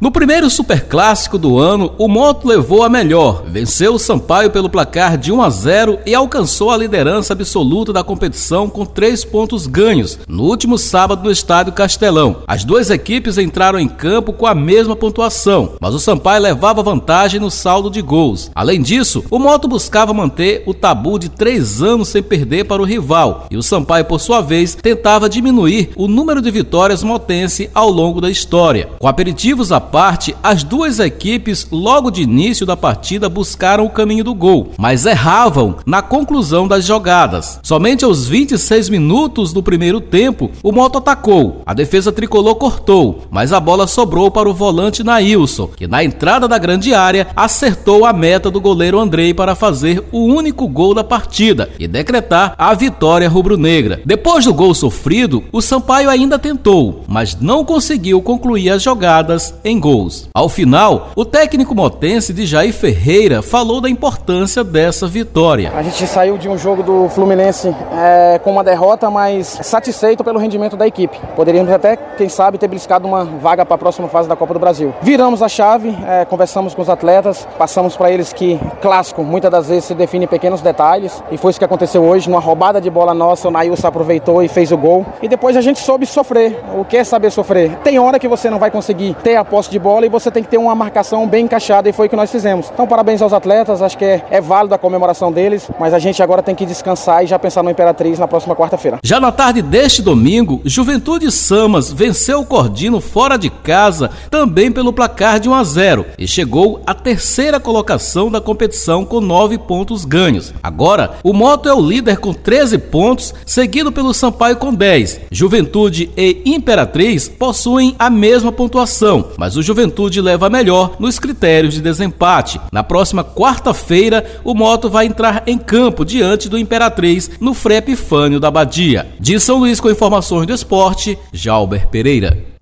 No primeiro superclássico do ano, o Moto levou a melhor, venceu o Sampaio pelo placar de 1 a 0 e alcançou a liderança absoluta da competição com três pontos ganhos no último sábado no estádio Castelão. As duas equipes entraram em campo com a mesma pontuação, mas o Sampaio levava vantagem no saldo de gols. Além disso, o Moto buscava manter o tabu de três anos sem perder para o rival e o Sampaio, por sua vez, tentava diminuir o número de vitórias motense ao longo da história. Com aperitivos a parte, as duas equipes logo de início da partida buscaram o caminho do gol, mas erravam na conclusão das jogadas. Somente aos 26 minutos do primeiro tempo, o Moto atacou. A defesa tricolor cortou, mas a bola sobrou para o volante Nailson, que na entrada da grande área acertou a meta do goleiro Andrei para fazer o único gol da partida e decretar a vitória rubro-negra. Depois do gol sofrido, o Sampaio ainda tentou, mas não conseguiu concluir as jogadas em gols. Ao final, o técnico motense de Jair Ferreira falou da importância dessa vitória. A gente saiu de um jogo do Fluminense é, com uma derrota, mas satisfeito pelo rendimento da equipe. Poderíamos até, quem sabe, ter buscado uma vaga para a próxima fase da Copa do Brasil. Viramos a chave, é, conversamos com os atletas, passamos para eles que clássico muitas das vezes se define em pequenos detalhes e foi isso que aconteceu hoje. Numa roubada de bola nossa, o Nailson aproveitou e fez o gol. E depois a gente soube sofrer. O que é saber sofrer? Tem hora que você não vai conseguir ter a posse posse de bola e você tem que ter uma marcação bem encaixada e foi o que nós fizemos. Então, parabéns aos atletas, acho que é, é válido a comemoração deles, mas a gente agora tem que descansar e já pensar no Imperatriz na próxima quarta-feira. Já na tarde deste domingo, Juventude Samas venceu o Cordino fora de casa, também pelo placar de 1 a 0 e chegou à terceira colocação da competição com nove pontos ganhos. Agora, o Moto é o líder com 13 pontos, seguido pelo Sampaio com 10. Juventude e Imperatriz possuem a mesma pontuação, mas o Juventude leva melhor nos critérios de desempate. Na próxima quarta-feira, o Moto vai entrar em campo diante do Imperatriz no Frei Epifânio da Badia. De São Luís com informações do esporte, Jalber Pereira.